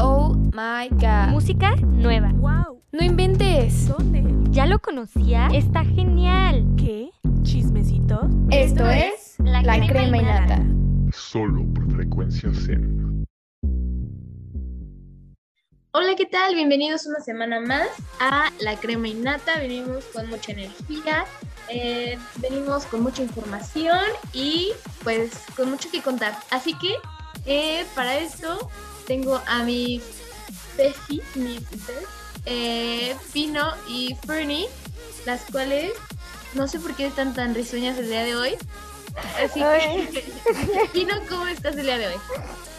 Oh my god. Música nueva. ¡Wow! No inventes. ¿Dónde? ¿Ya lo conocía? Está genial. ¿Qué? ¿Chismecito? Esto es La, crema, y nata. Solo por frecuencia Zen. Hola, ¿qué tal? Bienvenidos una semana más a La crema y nata. Venimos con mucha energía, eh, venimos con mucha información y pues con mucho que contar. Así que eh, para esto tengo a mis besties, mis eh, Pino y Fernie, las cuales no sé por qué están tan risueñas el día de hoy. Así que, Pino, ¿cómo estás el día de hoy?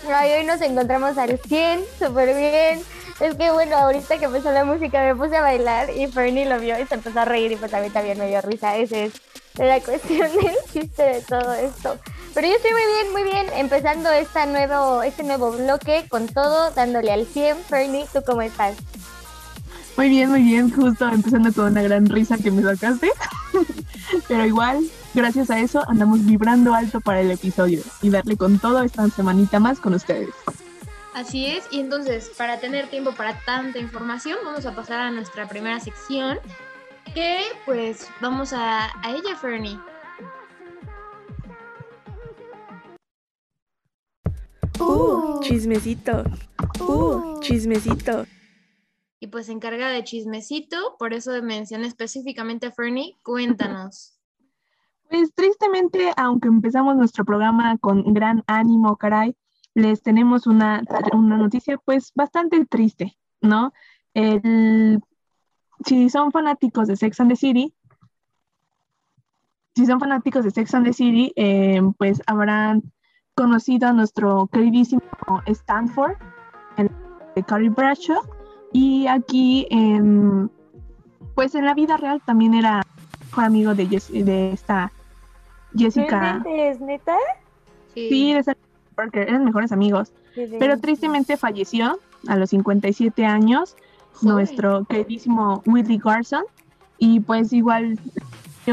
Ay, hoy nos encontramos al 100, súper bien. Es que bueno, ahorita que empezó la música me puse a bailar y Fernie lo vio y se empezó a reír y pues a mí también me dio risa. Esa es la cuestión del chiste de todo esto. Pero yo estoy muy bien, muy bien, empezando esta nuevo, este nuevo bloque con todo, dándole al 100. Fernie, ¿tú cómo estás? Muy bien, muy bien, justo empezando con una gran risa que me sacaste. Pero igual, gracias a eso, andamos vibrando alto para el episodio y darle con todo esta semanita más con ustedes. Así es, y entonces para tener tiempo para tanta información vamos a pasar a nuestra primera sección que pues vamos a, a ella, Fernie. ¡Uh! Chismecito. ¡Uh! Chismecito. Y pues se encarga de chismecito, por eso mencioné específicamente a Fernie, cuéntanos. Pues tristemente, aunque empezamos nuestro programa con gran ánimo, caray, les tenemos una, una noticia pues bastante triste, ¿no? El, si son fanáticos de Sex and the City, si son fanáticos de Sex and the City, eh, pues habrán conocido a nuestro queridísimo Stanford, el de Carrie Bradshaw, y aquí, en, pues en la vida real también era mejor amigo de, Jess- de esta Jessica. ¿Es neta? Sí, de Sarah Parker, eran mejores amigos. Pero tristemente falleció a los 57 años nuestro queridísimo Whitley Garson. Y pues igual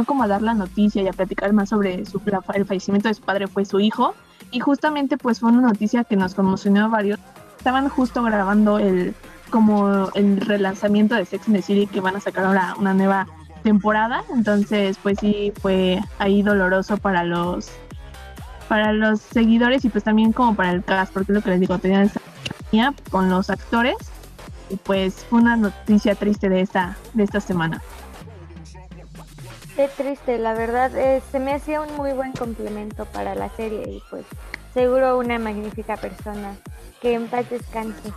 como a dar la noticia y a platicar más sobre su, la- el fallecimiento de su padre fue su hijo. Y justamente pues fue una noticia que nos conmocionó a varios. Estaban justo grabando el como el relanzamiento de Sex and the City que van a sacar ahora una nueva temporada. Entonces pues sí fue ahí doloroso para los para los seguidores y pues también como para el cast, porque es lo que les digo, tenían esa con los actores y pues fue una noticia triste de esta, de esta semana. Qué triste, la verdad, eh, se me hacía un muy buen complemento para la serie y pues seguro una magnífica persona. Que en paz descanse.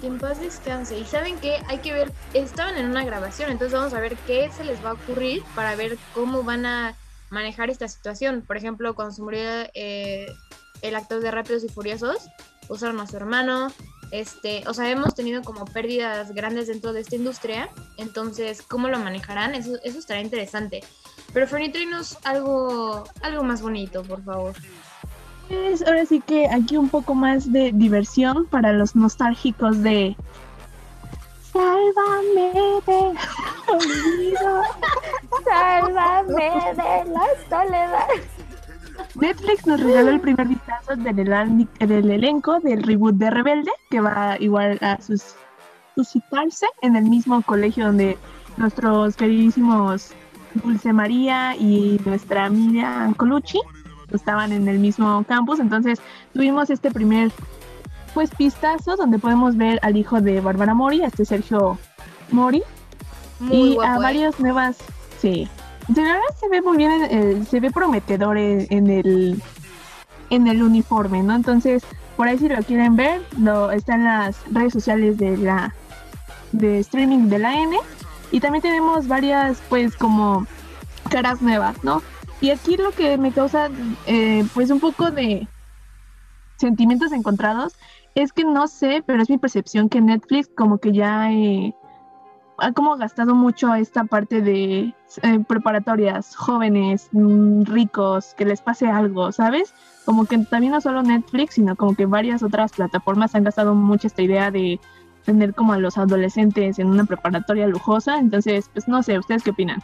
Que en paz descanse. Y saben que hay que ver, estaban en una grabación, entonces vamos a ver qué se les va a ocurrir para ver cómo van a manejar esta situación. Por ejemplo, cuando se murió eh, el actor de Rápidos y Furiosos, usaron a su hermano. Este, o sea, hemos tenido como pérdidas grandes dentro de esta industria, entonces, ¿cómo lo manejarán? Eso, eso estará interesante. Pero Fernie, tráenos algo, algo más bonito, por favor. Pues ahora sí que aquí un poco más de diversión para los nostálgicos de Sálvame de olvido. Sálvame de la soledad. Netflix nos regaló el primer vistazo del, elan- del elenco del reboot de Rebelde, que va igual a sus- suscitarse en el mismo colegio donde nuestros queridísimos Dulce María y nuestra Miriam Colucci estaban en el mismo campus. Entonces tuvimos este primer pues vistazo donde podemos ver al hijo de Bárbara Mori, a este Sergio Mori, Muy y guapo, a ¿eh? varias varias nuevas, sí. De verdad se ve muy bien, en el- se ve prometedor en, el en el uniforme, ¿no? Entonces, por ahí si lo quieren ver, lo está en las redes sociales de la de streaming de la N y también tenemos varias pues como caras nuevas, ¿no? Y aquí lo que me causa eh, pues un poco de sentimientos encontrados es que no sé, pero es mi percepción que Netflix como que ya eh, ha como gastado mucho a esta parte de eh, preparatorias, jóvenes, mm, ricos, que les pase algo, ¿sabes? Como que también no solo Netflix, sino como que varias otras plataformas han gastado mucho esta idea de tener como a los adolescentes en una preparatoria lujosa. Entonces, pues no sé, ¿ustedes qué opinan?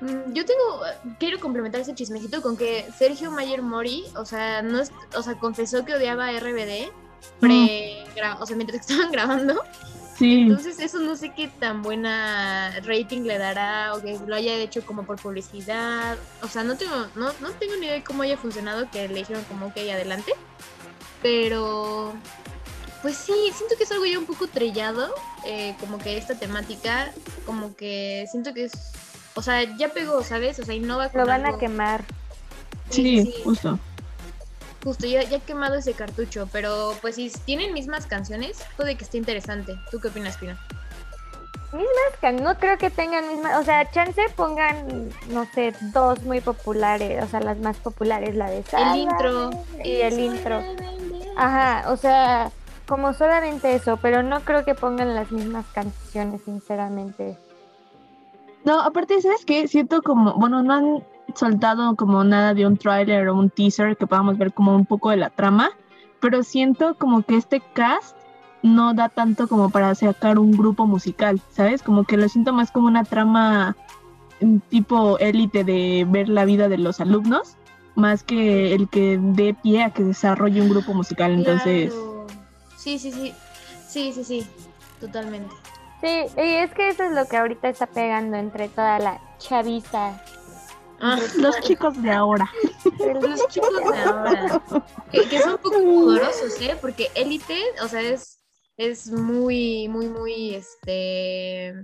Mm, Yo tengo, quiero complementar ese chismecito con que Sergio Mayer Mori, o sea, no es, o sea, confesó que odiaba a RBD pre gra- o sea, mientras estaban grabando. Sí, Entonces eso no sé qué tan buena rating le dará o que lo haya hecho como por publicidad. O sea, no tengo, no, no tengo ni idea de cómo haya funcionado que le dijeron como ok, adelante. Pero pues sí, siento que es algo ya un poco trillado, eh, como que esta temática, como que siento que es, o sea, ya pegó, ¿sabes? O sea, innova Lo van a quemar. sí, sí. justo. Justo, ya, ya he quemado ese cartucho, pero pues si tienen mismas canciones, puede que esté interesante. ¿Tú qué opinas, Pina? Can- No creo que tengan misma, o sea, chance pongan, no sé, dos muy populares, o sea, las más populares, la de El Sálvame intro. y el intro. Ajá, o sea, como solamente eso, pero no creo que pongan las mismas canciones, sinceramente. No, aparte, ¿sabes qué? Siento como, bueno, no han soltado como nada de un tráiler o un teaser que podamos ver como un poco de la trama, pero siento como que este cast no da tanto como para sacar un grupo musical, ¿sabes? Como que lo siento más como una trama mm, tipo élite de ver la vida de los alumnos, más que el que dé pie a que desarrolle un grupo musical. Entonces, Claro. Sí, sí, sí. Sí, sí, sí. Totalmente. Sí, y es que eso es lo que ahorita está pegando entre toda la chaviza. Ah, los chicos de ahora. los chicos de ahora. Que, que son un poco pudorosos, ¿eh? Porque Élite, o sea, es, es muy, muy, muy, este,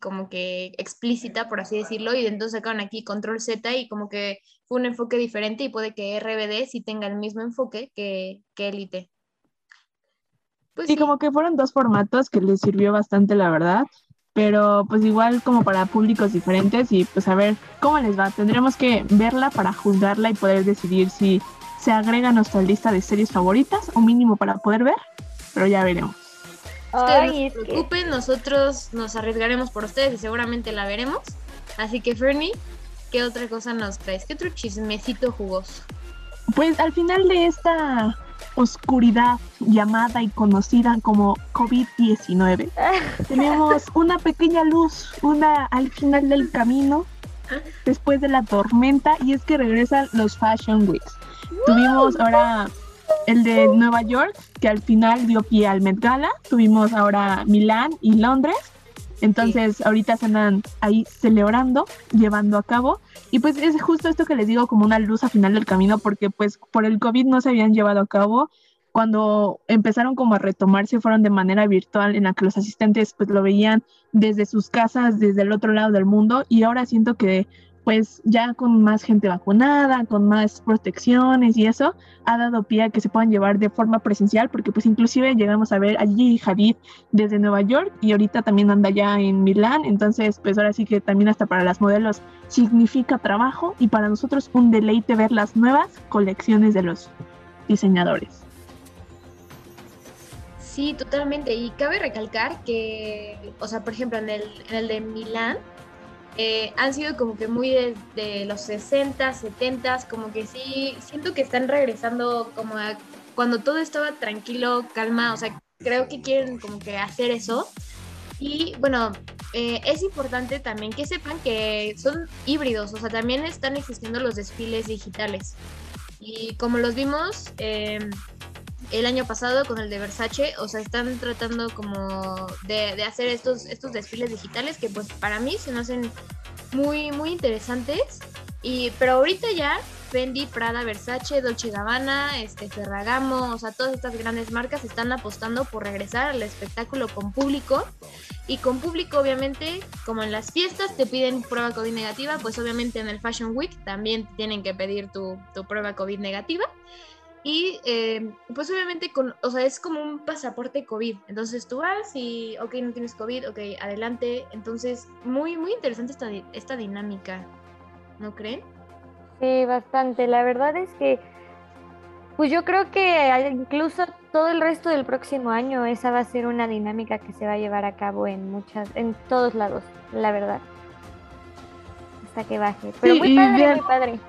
como que explícita, por así decirlo, y entonces sacaron aquí Control Z y como que fue un enfoque diferente y puede que RBD sí tenga el mismo enfoque que, que Élite. Pues Sí, como que fueron dos formatos que les sirvió bastante, la verdad. Pero pues igual como para públicos diferentes y pues a ver cómo les va. Tendremos que verla para juzgarla y poder decidir si se agrega a nuestra lista de series favoritas o mínimo para poder ver. Pero ya veremos. Ustedes no se que preocupen, nosotros nos arriesgaremos por ustedes y seguramente la veremos. Así que, Fernie, ¿qué otra cosa nos traes? ¿Qué otro chismecito jugoso? Pues al final de esta oscuridad llamada y conocida como COVID-19, tenemos una pequeña luz, una al final del camino, después de la tormenta, y es que regresan los Fashion Weeks. Tuvimos ahora el de Nueva York, que al final dio pie al Met Gala, tuvimos ahora Milán y Londres, entonces ahorita se andan ahí celebrando, llevando a cabo, y pues es justo esto que les digo como una luz al final del camino, porque pues por el COVID no se habían llevado a cabo, cuando empezaron como a retomarse fueron de manera virtual en la que los asistentes pues lo veían desde sus casas, desde el otro lado del mundo. Y ahora siento que pues ya con más gente vacunada, con más protecciones y eso, ha dado pie a que se puedan llevar de forma presencial porque pues inclusive llegamos a ver a Gigi Hadid desde Nueva York y ahorita también anda ya en Milán, entonces pues ahora sí que también hasta para las modelos significa trabajo y para nosotros un deleite ver las nuevas colecciones de los diseñadores. Sí, totalmente. Y cabe recalcar que, o sea, por ejemplo, en el, en el de Milán, eh, han sido como que muy de, los 60, 70, como que sí, siento que están regresando como a cuando todo estaba tranquilo, calma, o sea, creo que quieren como que hacer eso. Y bueno, eh, es importante también que sepan que son híbridos, o sea, también están existiendo los desfiles digitales. Y como los vimos, eh, el año pasado con el de Versace, o sea, están tratando como de, de hacer estos, estos desfiles digitales que pues para mí se me hacen muy, muy interesantes. Y, pero ahorita ya Fendi, Prada, Versace, Dolce Gabbana, este, Ferragamo, o sea, todas estas grandes marcas están apostando por regresar al espectáculo con público. Y con público, obviamente, como en las fiestas te piden prueba COVID negativa, pues obviamente en el Fashion Week también tienen que pedir tu, tu prueba COVID negativa. Y eh, pues obviamente, con, o sea, es como un pasaporte COVID. Entonces tú vas y, ok, no tienes COVID, ok, adelante. Entonces, muy, muy interesante esta, esta dinámica, ¿no creen? Sí, bastante. La verdad es que, pues yo creo que incluso todo el resto del próximo año esa va a ser una dinámica que se va a llevar a cabo en muchas, en todos lados, la verdad. Hasta que baje. Pero Sí, muy y padre, de- muy padre.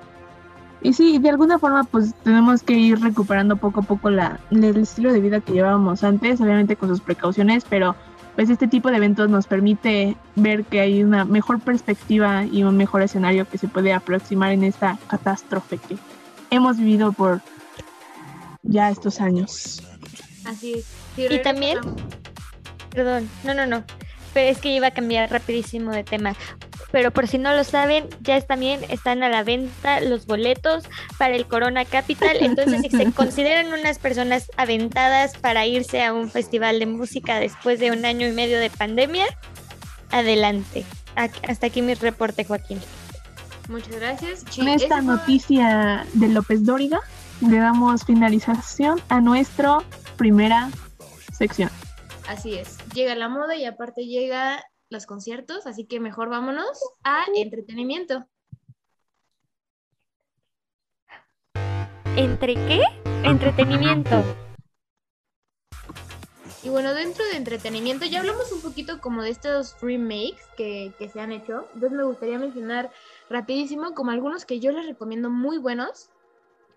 Y sí, de alguna forma pues tenemos que ir recuperando poco a poco la, el estilo de vida que llevábamos antes, obviamente con sus precauciones, pero pues este tipo de eventos nos permite ver que hay una mejor perspectiva y un mejor escenario que se puede aproximar en esta catástrofe que hemos vivido por ya estos años. Así es. Si Y también- Perdón, no, no, no. Pero es que iba a cambiar rapidísimo de tema. Pero por si no lo saben, ya también están a la venta los boletos para el Corona Capital. Entonces, si se consideran unas personas aventadas para irse a un festival de música después de un año y medio de pandemia, adelante. Hasta aquí mi reporte, Joaquín. Muchas gracias. Con esta noticia de López Dóriga, le damos finalización a nuestra primera sección. Así es. Llega la moda y aparte llega los conciertos, así que mejor vámonos a entretenimiento. ¿Entre qué? Entretenimiento. Y bueno, dentro de entretenimiento ya hablamos un poquito como de estos remakes que, que se han hecho. Entonces me gustaría mencionar rapidísimo como algunos que yo les recomiendo muy buenos.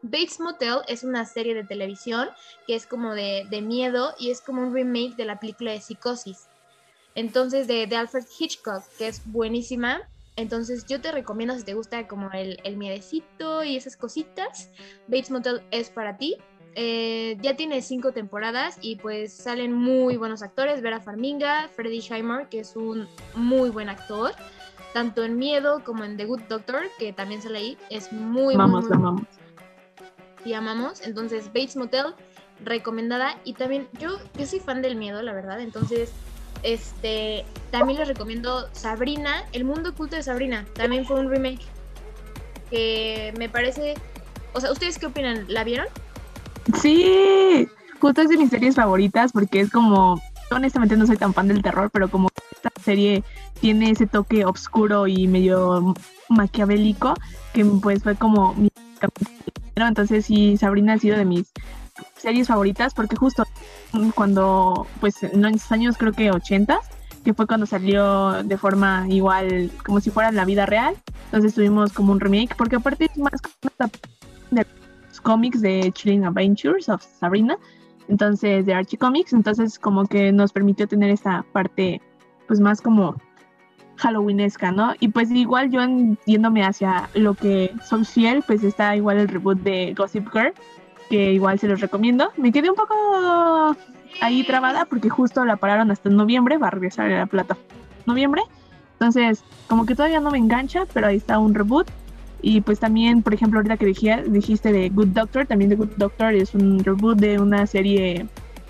Bates Motel es una serie de televisión que es como de, de miedo y es como un remake de la película de Psicosis. Entonces de, de Alfred Hitchcock, que es buenísima. Entonces yo te recomiendo si te gusta como el, el miedecito y esas cositas, Bates Motel es para ti. Eh, ya tiene cinco temporadas y pues salen muy buenos actores. Vera Farminga, Freddie Highmore, que es un muy buen actor, tanto en Miedo como en The Good Doctor, que también sale ahí. Es muy, Vamos, muy, muy amamos. y amamos. Entonces, Bates Motel, recomendada. Y también, yo, yo soy fan del miedo, la verdad. Entonces, este, también les recomiendo Sabrina, El Mundo Oculto de Sabrina. También fue un remake que me parece... O sea, ¿ustedes qué opinan? ¿La vieron? Sí, justo es de mis series favoritas porque es como, honestamente no soy tan fan del terror, pero como esta serie tiene ese toque oscuro y medio maquiavélico, que pues fue como mi entonces sí, Sabrina ha sido de mis series favoritas porque justo cuando, pues en los años creo que 80, que fue cuando salió de forma igual como si fuera la vida real, entonces tuvimos como un remake, porque aparte es más de los cómics de Chilling Adventures of Sabrina, entonces de Archie Comics, entonces como que nos permitió tener esta parte pues más como halloweenesca, ¿no? Y pues igual yo yéndome hacia lo que soy fiel, pues está igual el reboot de Gossip Girl, que igual se los recomiendo. Me quedé un poco ahí trabada porque justo la pararon hasta noviembre, va a regresar a la plata noviembre. Entonces, como que todavía no me engancha, pero ahí está un reboot. Y pues también, por ejemplo, ahorita que dije- dijiste de Good Doctor, también de Good Doctor es un reboot de una serie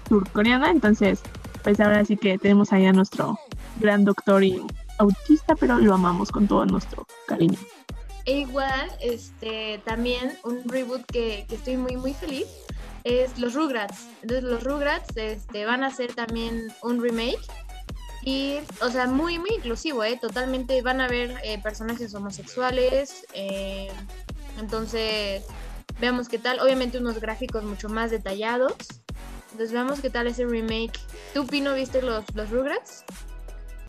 surcoreana. Entonces, pues ahora sí que tenemos ahí a nuestro gran doctor y autista, pero lo amamos con todo nuestro cariño. E igual, este, también un reboot que, que estoy muy, muy feliz es los Rugrats. Entonces, los Rugrats este, van a hacer también un remake. Y, o sea, muy, muy inclusivo, ¿eh? Totalmente van a ver eh, personajes homosexuales. eh, entonces, veamos qué tal. Obviamente, unos gráficos mucho más detallados. Entonces, veamos qué tal ese remake. ¿Tú, Pino, viste los, los Rugrats?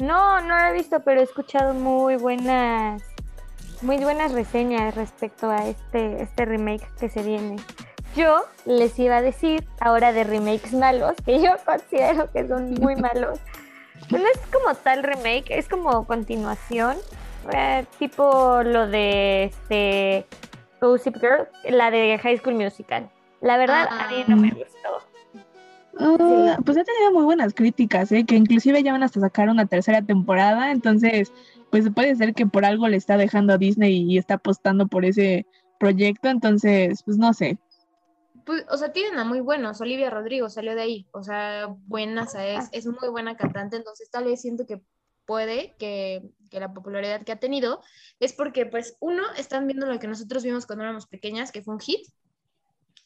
No, no lo he visto, pero he escuchado muy buenas, muy buenas reseñas respecto a este, este remake que se viene. Yo les iba a decir ahora de remakes malos, que yo considero que son muy malos. No es como tal remake, es como continuación, eh, tipo lo de este Gossip Girl, la de High School Musical. La verdad, a mí no me gustó. Ah, pues ha tenido muy buenas críticas, ¿eh? que inclusive ya van hasta sacar una tercera temporada, entonces pues puede ser que por algo le está dejando a Disney y está apostando por ese proyecto, entonces pues no sé. Pues, o sea, tienen a muy buenos. Olivia Rodrigo salió de ahí. O sea, buena, es, es muy buena cantante. Entonces, tal vez siento que puede que, que la popularidad que ha tenido es porque, pues, uno, están viendo lo que nosotros vimos cuando éramos pequeñas, que fue un hit.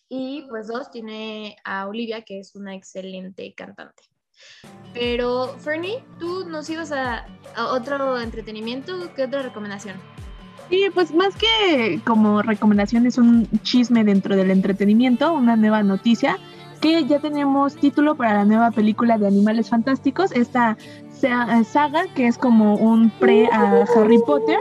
Y, pues, dos, tiene a Olivia, que es una excelente cantante. Pero, Fernie, ¿tú nos ibas a, a otro entretenimiento? ¿Qué otra recomendación? Sí, pues más que como recomendación es un chisme dentro del entretenimiento, una nueva noticia, que ya tenemos título para la nueva película de Animales Fantásticos, esta sa- saga que es como un pre a Harry Potter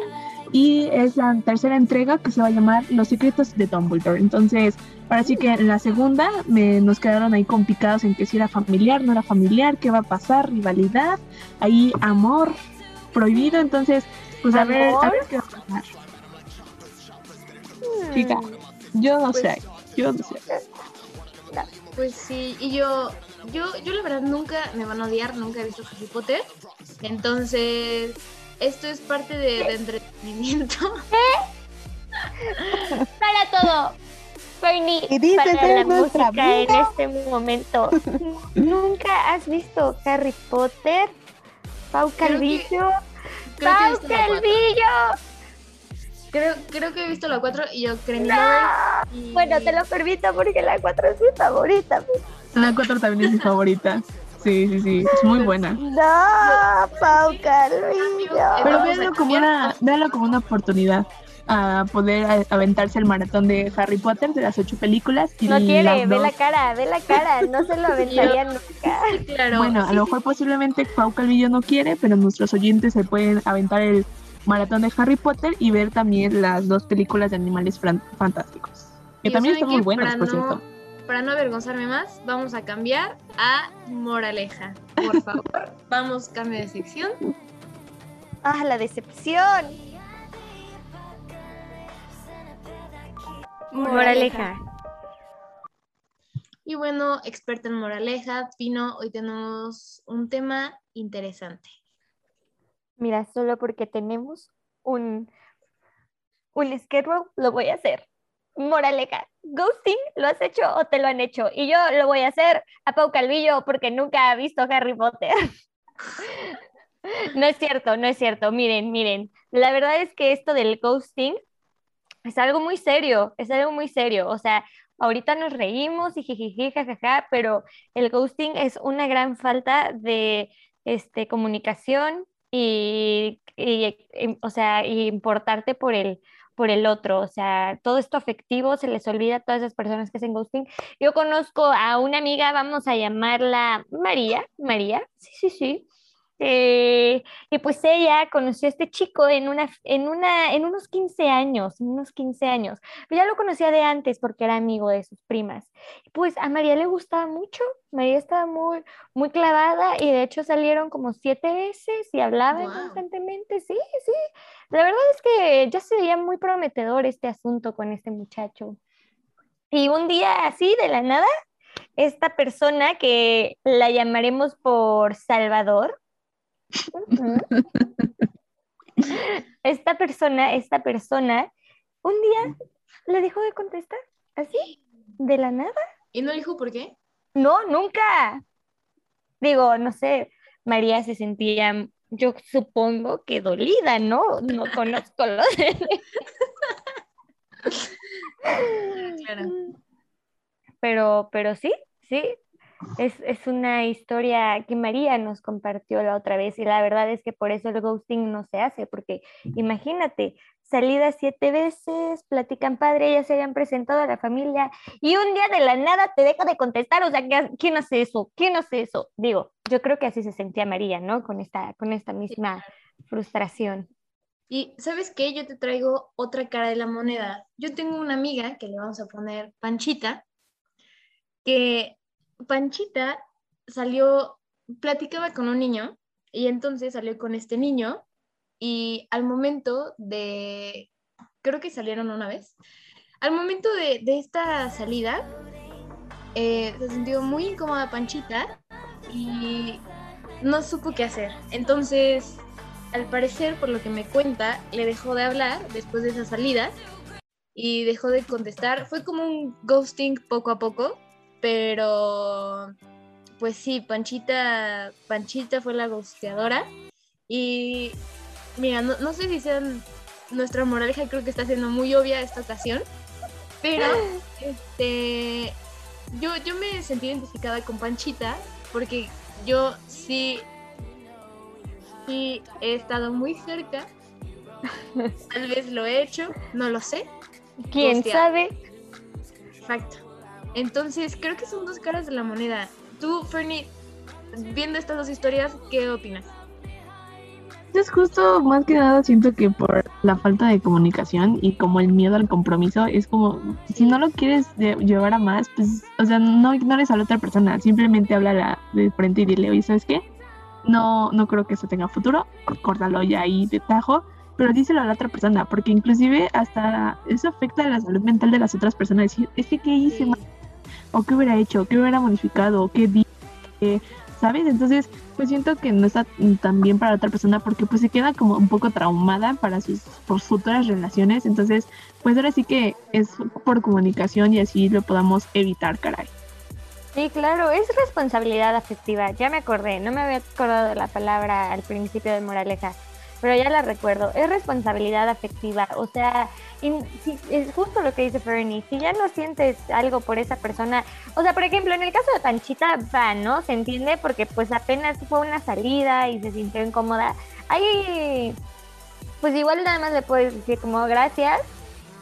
y es la tercera entrega que se va a llamar Los secretos de Dumbledore. Entonces, ahora sí que en la segunda me, nos quedaron ahí complicados en que si era familiar, no era familiar, qué va a pasar, rivalidad, ahí amor prohibido, entonces pues a ver, a ver qué va a pasar. Chica, yo no Pues- sé, yo no sé. Pues sí, y yo, yo, yo la verdad nunca me van a odiar, nunca he visto Harry Potter. Entonces, esto es parte de, de entretenimiento. Para todo. Bernie, Y para la "Es nuestra música en este momento. ¿Nunca has visto Harry Potter? Pau Calvillo. Creo que ¡Pau. Calvillo! Creo, creo que he visto la 4 y yo Creamy No. Y- Bueno, te lo permito porque la 4 es mi favorita. La 4 también es mi favorita. Sí, sí, sí. Es muy buena. No, Pau Calvillo. Pero véanlo como una, véanlo como una oportunidad a poder aventarse el maratón de Harry Potter de las ocho películas. Y No quiere, las ve la cara, ve la cara. No se lo aventaría nunca. Claro. Bueno, a lo mejor posiblemente Pau Calvillo no quiere, pero nuestros oyentes se pueden aventar el maratón de Harry Potter y ver también las dos películas de animales fran- fantásticos. Que también ¿saben están muy buenas, por no- cierto. Para no avergonzarme más, vamos a cambiar a moraleja. Por favor, vamos, cambio de sección. Ah, la decepción. Moraleja. Y bueno, experta en moraleja, Pino, hoy tenemos un tema interesante. Mira, solo porque tenemos un, un schedule, lo voy a hacer. Moraleja, ghosting, ¿lo has hecho o te lo han hecho? Y yo lo voy a hacer a Pau Calvillo porque nunca ha visto Harry Potter. no es cierto, no es cierto. Miren, miren, la verdad es que esto del ghosting es algo muy serio, es algo muy serio. O sea, ahorita nos reímos y jijiji, jajaja, pero el ghosting es una gran falta de este, comunicación y, y, y, o sea, importarte por el, por el otro. O sea, todo esto afectivo se les olvida a todas esas personas que hacen ghosting. Yo conozco a una amiga, vamos a llamarla María, María, sí, sí, sí. Eh, y pues ella conoció a este chico en, una, en, una, en unos 15 años, unos 15 años. Pero ya lo conocía de antes porque era amigo de sus primas. Pues a María le gustaba mucho, María estaba muy, muy clavada y de hecho salieron como siete veces y hablaban Wow. constantemente. Sí, sí. La verdad es que ya se veía muy prometedor este asunto con este muchacho. Y un día así, de la nada, esta persona que la llamaremos por Salvador. Esta persona, esta persona, un día le dejó de contestar, así, de la nada. ¿Y no dijo por qué? No, nunca. Digo, no sé, María se sentía, yo supongo que dolida, ¿no? No conozco lo de... Claro. Pero, pero sí, sí, es, es una historia que María nos compartió la otra vez y la verdad es que por eso el ghosting no se hace, porque imagínate, salidas siete veces, platican padre, ya se habían presentado a la familia y un día de la nada te deja de contestar, o sea, ¿qué- ¿quién hace eso? ¿Quién hace eso? Digo, yo creo que así se sentía María, ¿no? Con esta, con esta misma frustración. Y ¿sabes qué? Yo te traigo otra cara de la moneda. Yo tengo una amiga que le vamos a poner Panchita, que Panchita salió, platicaba con un niño y entonces salió con este niño y al momento de, creo que salieron una vez, al momento de, de esta salida, eh, se sintió muy incómoda Panchita y no supo qué hacer. Entonces, al parecer, por lo que me cuenta, le dejó de hablar después de esa salida y dejó de contestar. Fue como un ghosting poco a poco, pero pues sí, Panchita, Panchita fue la ghosteadora. Y mira, no, no sé si sean nuestra moraleja, creo que está siendo muy obvia esta ocasión, pero este, yo, yo me sentí identificada con Panchita porque yo sí sí he estado muy cerca. Tal vez lo he hecho, no lo sé. ¿Quién Hostia. sabe? Exacto. Entonces, creo que son dos caras de la moneda. Tú, Fernie, viendo estas dos historias, ¿qué opinas? Es justo, más que nada, siento que por la falta de comunicación y como el miedo al compromiso, es como, si no lo quieres lle- llevar a más, pues, o sea, no ignores a la otra persona, simplemente háblala de frente y dile, oye, ¿sabes qué? No, no creo que eso tenga futuro, córtalo ya ahí de tajo, pero díselo a la otra persona, porque inclusive hasta eso afecta a la salud mental de las otras personas, decir, es que qué hice o qué hubiera hecho, qué hubiera modificado, o qué di, ¿sabes? Entonces, pues siento que no está tan bien para la otra persona porque pues se queda como un poco traumada para sus por futuras relaciones. Entonces, pues ahora sí que es por comunicación y así lo podamos evitar, caray. Sí, claro, es responsabilidad afectiva. Ya me acordé, no me había acordado de la palabra al principio de Moraleja, pero ya la recuerdo. Es responsabilidad afectiva. O sea, es justo lo que dice Fernie. Si ya no sientes algo por esa persona, o sea, por ejemplo, en el caso de Panchita, va, ¿no? Se entiende porque pues apenas fue una salida y se sintió incómoda. Ahí, pues igual nada más le puedes decir como gracias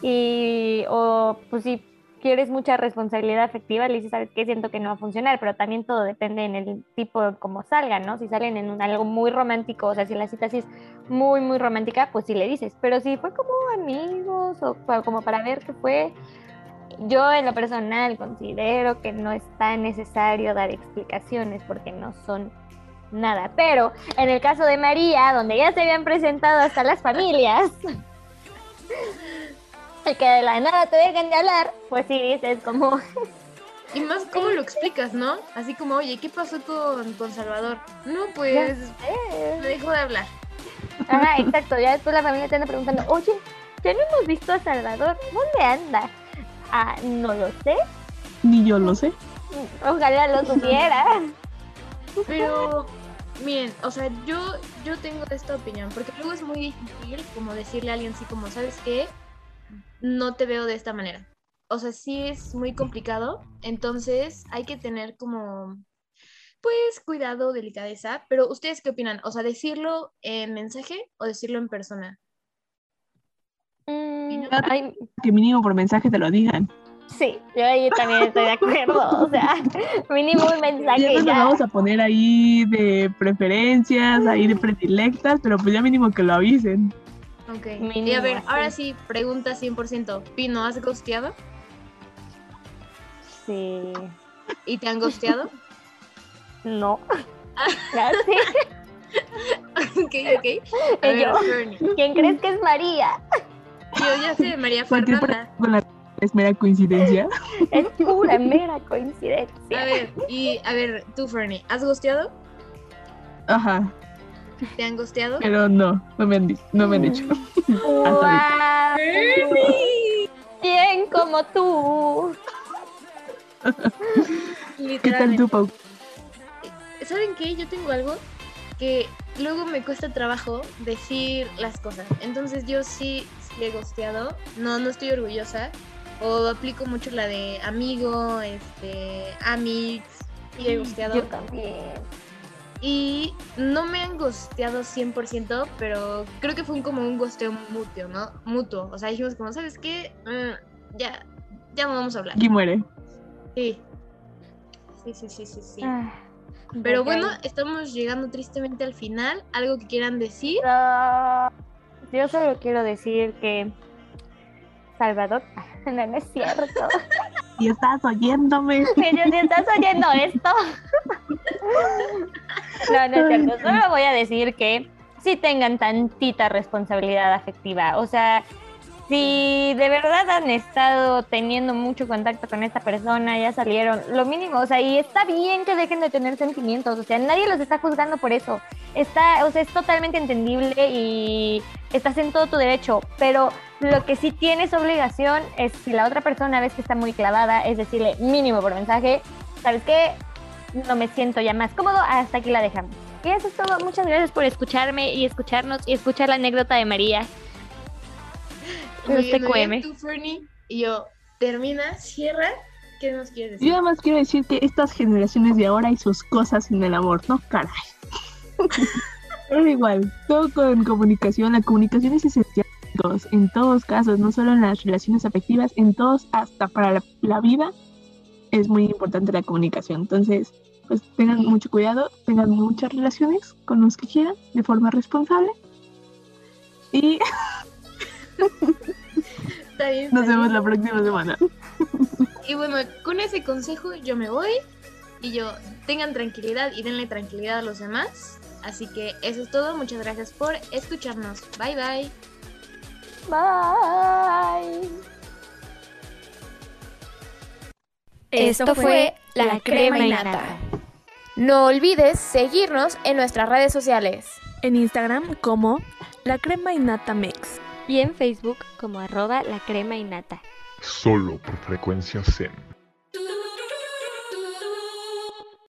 y, o pues si quieres mucha responsabilidad afectiva, le dices, ¿sabes qué? Siento que no va a funcionar, pero también todo depende en el tipo de cómo salgan, ¿no? Si salen en algo muy romántico, o sea, si la cita sí es muy, muy romántica, pues sí le dices, pero si fue como amigos o como para ver qué fue, yo en lo personal considero que no es tan necesario dar explicaciones porque no son nada, pero en el caso de María, donde ya se habían presentado hasta las familias, y que de la nada te dejen de hablar, pues sí dices como, Y más cómo lo explicas, ¿no? Así como, oye, ¿qué pasó con, con Salvador? No, pues me dejó de hablar. Ajá, exacto. Ya después la familia te anda preguntando, oye, ya no hemos visto a Salvador, ¿dónde anda? Ah, no lo sé. Ni yo lo sé. Ojalá lo supiera. Pero, miren, o sea, yo, yo tengo esta opinión, porque luego es muy difícil como decirle a alguien así como, ¿sabes qué? No te veo de esta manera. O sea, sí es muy complicado, entonces hay que tener como, pues, cuidado, delicadeza, pero ¿ustedes qué opinan? O sea, decirlo en mensaje o decirlo en persona. Mm, Que mínimo por mensaje te lo digan. sí, yo ahí también estoy de acuerdo. O sea, mínimo un Ya mensaje nos ya. vamos a poner ahí de preferencias, ahí de predilectas, pero pues ya mínimo que lo avisen. Ok. y a ver, así. ahora sí, pregunta 100%. Pino, ¿has ghosteado? Sí. ¿Y te han ghosteado? No. Ya sí. ok, ok. A ver, yo. ¿Quién crees que es María? Yo ya sé, María Fernanda. es mera coincidencia. Es pura mera A coincidencia. ver, y a ver, tú, Fernie, ¿has ghosteado? Ajá, ¿Te han ghosteado? pero no, no me han, no me han dicho. ¡Guau! ¿Quién como tú? ¿Qué tal tú, Pau? ¿Saben qué? Yo tengo algo que luego me cuesta trabajo decir las cosas. Entonces yo sí, sí he ghosteado. No, no estoy orgullosa. O aplico mucho la de amigo, este, amix. Y he ghosteado. Yo también. Y no me han gosteado 100%, pero creo que fue un- como un gosteo mutuo, ¿no? Mutuo. O sea, dijimos como, ¿sabes qué? Mm, ya, ya no vamos a hablar. Aquí muere. Sí. Sí, sí, sí, sí, sí. Ah, Pero bueno, estamos llegando tristemente al final. ¿Algo que quieran decir? Yo solo quiero decir que Salvador, no, no es cierto. Y estás oyéndome. Pero si estás oyendo esto. No, no es cierto. Solo voy a decir que sí tengan tantita responsabilidad afectiva. O sea, si de verdad han estado teniendo mucho contacto con esta persona, ya salieron, lo mínimo, o sea, y está bien que dejen de tener sentimientos, o sea, nadie los está juzgando por eso. Está, o sea, es totalmente entendible y estás en todo tu derecho, pero lo que sí tienes obligación es si la otra persona ves que está muy clavada, es decirle mínimo por mensaje, ¿sabes qué? No me siento ya más cómodo, hasta aquí la dejamos. Y eso es todo. Muchas gracias por escucharme y escucharnos y escuchar la anécdota de María. Tú, Fernie. Y yo, termina, cierra. ¿Qué nos quieres decir? Yo además quiero decir que estas generaciones de ahora y sus cosas en el amor, no caray. Pero igual, todo con comunicación. La comunicación es esencial en todos, en todos casos, no solo en las relaciones afectivas, en todos, hasta para la, la vida, es muy importante la comunicación. Entonces, pues tengan mucho cuidado, tengan muchas relaciones con los que quieran de forma responsable. Y Está bien, nos vemos bien. la próxima semana. Y bueno, con ese consejo yo me voy. Y yo, tengan tranquilidad y denle tranquilidad a los demás. Así que eso es todo. Muchas gracias por escucharnos. Bye bye. Bye. Esto fue La Crema y Nata. No olvides seguirnos en nuestras redes sociales. En Instagram como La Crema Innata Mix y en Facebook como arroba la crema y nata. Solo por frecuencia Zen.